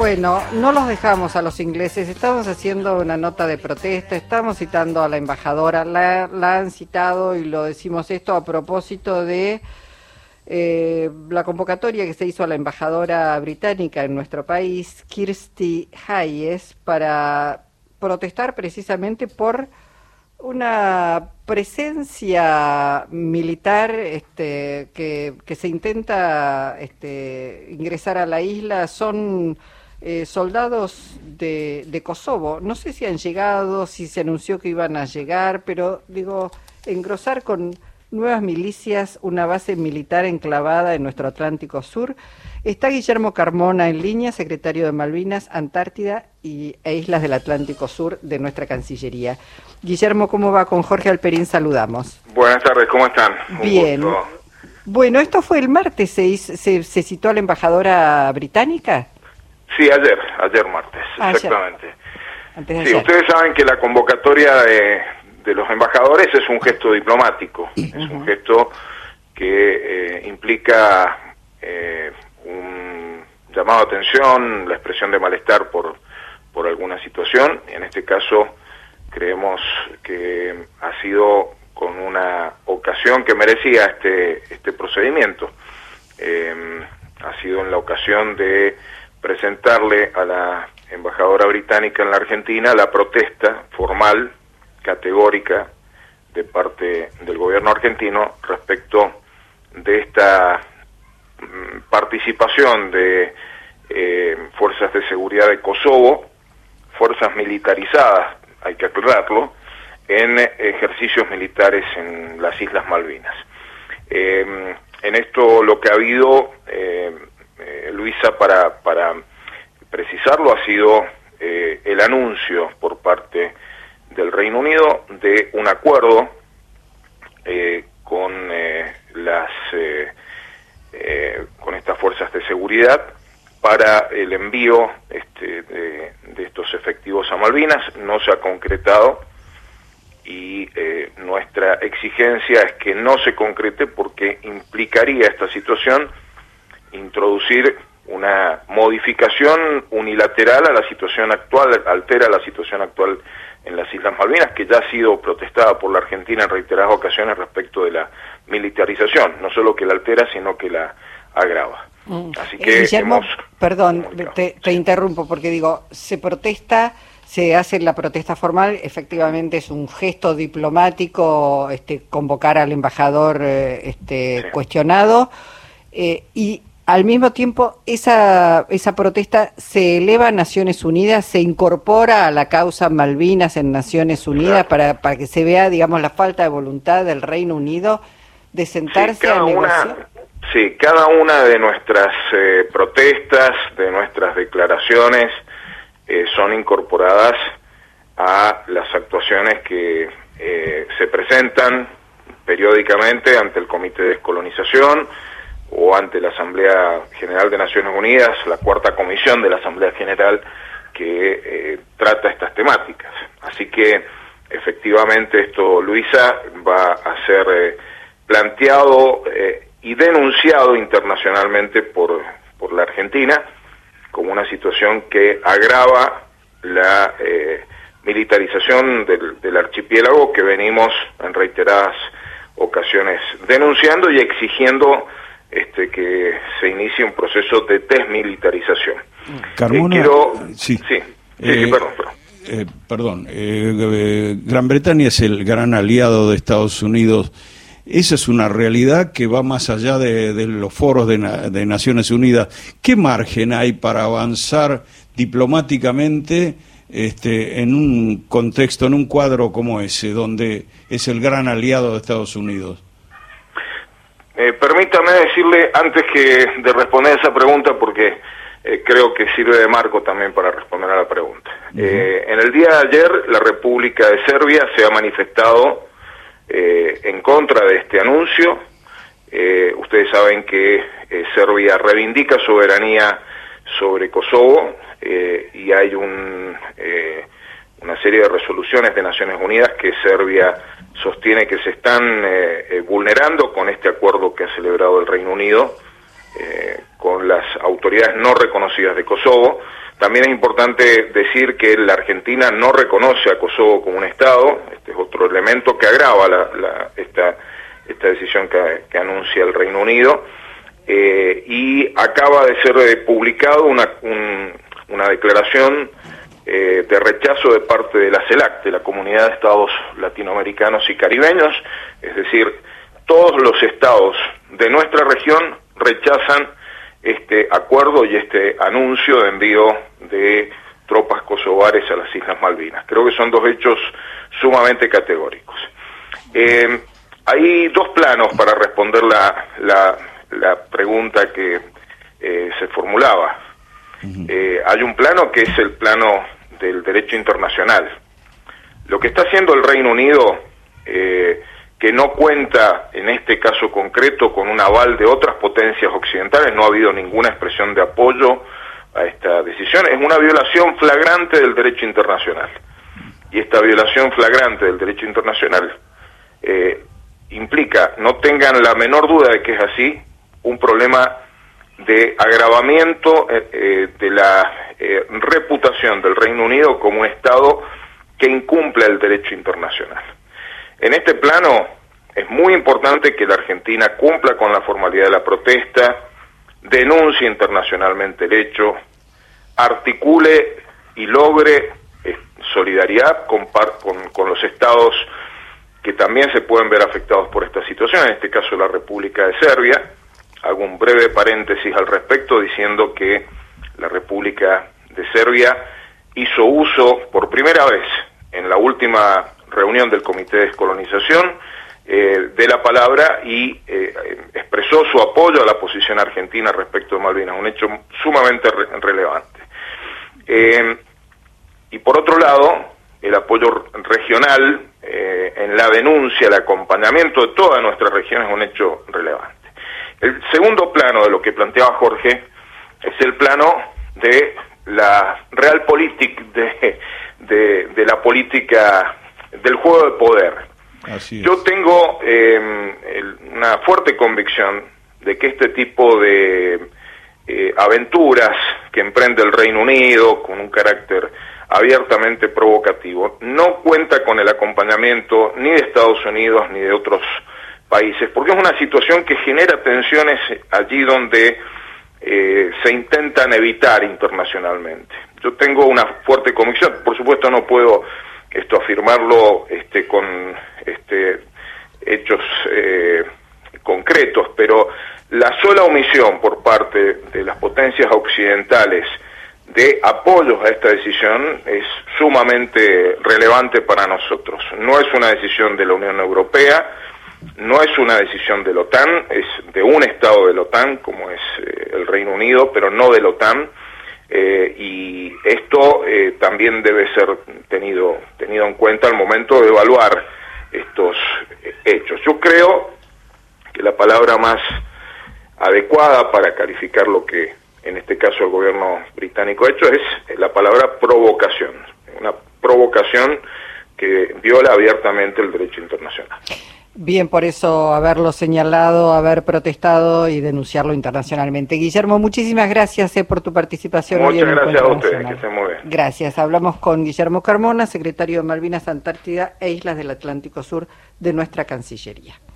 Bueno, no los dejamos a los ingleses, estamos haciendo una nota de protesta, estamos citando a la embajadora, la, la han citado y lo decimos esto a propósito de eh, la convocatoria que se hizo a la embajadora británica en nuestro país, Kirsty Hayes, para protestar precisamente por una presencia militar este, que, que se intenta este, ingresar a la isla. Son eh, soldados de, de Kosovo. No sé si han llegado, si se anunció que iban a llegar, pero digo, engrosar con nuevas milicias una base militar enclavada en nuestro Atlántico Sur. Está Guillermo Carmona en línea, secretario de Malvinas, Antártida y, e Islas del Atlántico Sur de nuestra Cancillería. Guillermo, ¿cómo va? Con Jorge Alperín saludamos. Buenas tardes, ¿cómo están? Un Bien. Gusto. Bueno, esto fue el martes, ¿se, se, se citó a la embajadora británica? Sí, ayer, ayer martes, ayer. exactamente. sí, ustedes saben que la convocatoria de, de, los embajadores es un gesto diplomático, es un gesto que eh, implica eh, un llamado a atención, la expresión de malestar por, por alguna situación. En este caso, creemos que ha sido con una ocasión que merecía este, este procedimiento. Eh, ha sido en la ocasión de presentarle a la embajadora británica en la Argentina la protesta formal, categórica, de parte del gobierno argentino respecto de esta mm, participación de eh, fuerzas de seguridad de Kosovo, fuerzas militarizadas, hay que aclararlo, en ejercicios militares en las Islas Malvinas. Eh, en esto lo que ha habido Luisa, para, para precisarlo, ha sido eh, el anuncio por parte del Reino Unido de un acuerdo eh, con eh, las eh, con estas fuerzas de seguridad para el envío este, de, de, estos efectivos a Malvinas. No se ha concretado y eh, nuestra exigencia es que no se concrete porque implicaría esta situación introducir una modificación unilateral a la situación actual, altera la situación actual en las Islas Malvinas, que ya ha sido protestada por la Argentina en reiteradas ocasiones respecto de la militarización, no solo que la altera, sino que la agrava. Mm. Así que eh, Guillermo, hemos... perdón, te, te, interrumpo porque digo, se protesta, se hace la protesta formal, efectivamente es un gesto diplomático, este, convocar al embajador eh, este, sí. cuestionado, eh, y al mismo tiempo esa, esa protesta se eleva a Naciones Unidas, se incorpora a la causa Malvinas en Naciones Unidas para, para que se vea, digamos, la falta de voluntad del Reino Unido de sentarse sí, a negociar. Una, sí, cada una de nuestras eh, protestas, de nuestras declaraciones, eh, son incorporadas a las actuaciones que eh, se presentan periódicamente ante el Comité de Descolonización, o ante la Asamblea General de Naciones Unidas, la cuarta comisión de la Asamblea General que eh, trata estas temáticas. Así que efectivamente esto, Luisa, va a ser eh, planteado eh, y denunciado internacionalmente por, por la Argentina como una situación que agrava la militarización del archipiélago que venimos en reiteradas ocasiones denunciando y exigiendo este, que se inicie un proceso de desmilitarización. Carmona, eh, quiero... sí, sí, sí, eh, sí perdón, perdón. Eh, perdón eh, Gran Bretaña es el gran aliado de Estados Unidos. Esa es una realidad que va más allá de, de los foros de, de, Naciones Unidas. ¿Qué margen hay para avanzar diplomáticamente este, en un contexto, en un cuadro como ese, donde es el gran aliado de Estados Unidos? Eh, permítame decirle, antes que de responder esa pregunta, porque eh, creo que sirve de marco también para responder a la pregunta. Uh -huh. eh, en el día de ayer, la República de Serbia se ha manifestado eh, en contra de este anuncio. Ustedes saben que Serbia reivindica soberanía sobre Kosovo y hay un, una serie de resoluciones de Naciones Unidas que Serbia sostiene que se están eh, eh, vulnerando con este acuerdo que ha celebrado el Reino Unido eh, con las autoridades no reconocidas de Kosovo. También es importante decir que la Argentina no reconoce a Kosovo como un Estado, este es otro elemento que agrava esta, esta decisión que, anuncia el Reino Unido, y acaba de ser publicado una, una declaración eh, de rechazo de parte de la CELAC, de la Comunidad de Estados Latinoamericanos y Caribeños, es decir, todos los estados de nuestra región rechazan este acuerdo y este anuncio de envío de tropas kosovares a las Islas Malvinas. Creo que son dos hechos sumamente categóricos. Eh, hay dos planos para responder la, la, pregunta que eh, se formulaba. Eh, hay un plano que es el plano del derecho internacional. Lo que está haciendo el Reino Unido, que no cuenta en este caso concreto con un aval de otras potencias occidentales, no ha habido ninguna expresión de apoyo a esta decisión, es una violación flagrante del derecho internacional. Y esta violación flagrante del derecho internacional eh, implica, no tengan la menor duda de que es así, un problema de agravamiento eh, eh, de la reputación del Reino Unido como un Estado que incumple el derecho internacional. En este plano es muy importante que la Argentina cumpla con la formalidad de la protesta, denuncie internacionalmente el hecho, articule y logre eh, solidaridad con, con, los estados que también se pueden ver afectados por esta situación, en este caso la República de Serbia. Hago un breve paréntesis al respecto diciendo que la República de Serbia hizo uso por primera vez en la última reunión del Comité de Descolonización eh, de la palabra y eh, expresó su apoyo a la posición argentina respecto de Malvinas, un hecho sumamente relevante. Eh, y por otro lado, el apoyo regional en la denuncia, el acompañamiento de toda nuestra región es un hecho relevante. El segundo plano de lo que planteaba Jorge es el plano de la realpolitik, de, de, de la política del juego de poder. Yo tengo em, una fuerte convicción de que este tipo de eh, aventuras que emprende el Reino Unido con un carácter abiertamente provocativo no cuenta con el acompañamiento ni de Estados Unidos ni de otros países, porque es una situación que genera tensiones allí donde eh, se intentan evitar internacionalmente. Yo tengo una fuerte convicción, por supuesto no puedo esto afirmarlo este, con este, hechos eh, concretos, pero la sola omisión por parte de las potencias occidentales de apoyos a esta decisión es sumamente relevante para nosotros. No es una decisión de la Unión Europea, no es una decisión de la OTAN, es de un Estado de la OTAN, como es eh, el Reino Unido, pero no de la OTAN eh, y esto eh, también debe ser tenido, tenido en cuenta al momento de evaluar estos hechos. Yo creo que la palabra más adecuada para calificar lo que en este caso el gobierno británico ha hecho es la palabra provocación, una provocación que viola abiertamente el derecho internacional. Bien, por eso haberlo señalado, haber protestado y denunciarlo internacionalmente. Guillermo, muchísimas gracias eh, por tu participación. Muchas gracias a ustedes, que muy bien. Gracias. Hablamos con Guillermo Carmona, secretario de Malvinas, Antártida e Islas del Atlántico Sur de nuestra Cancillería.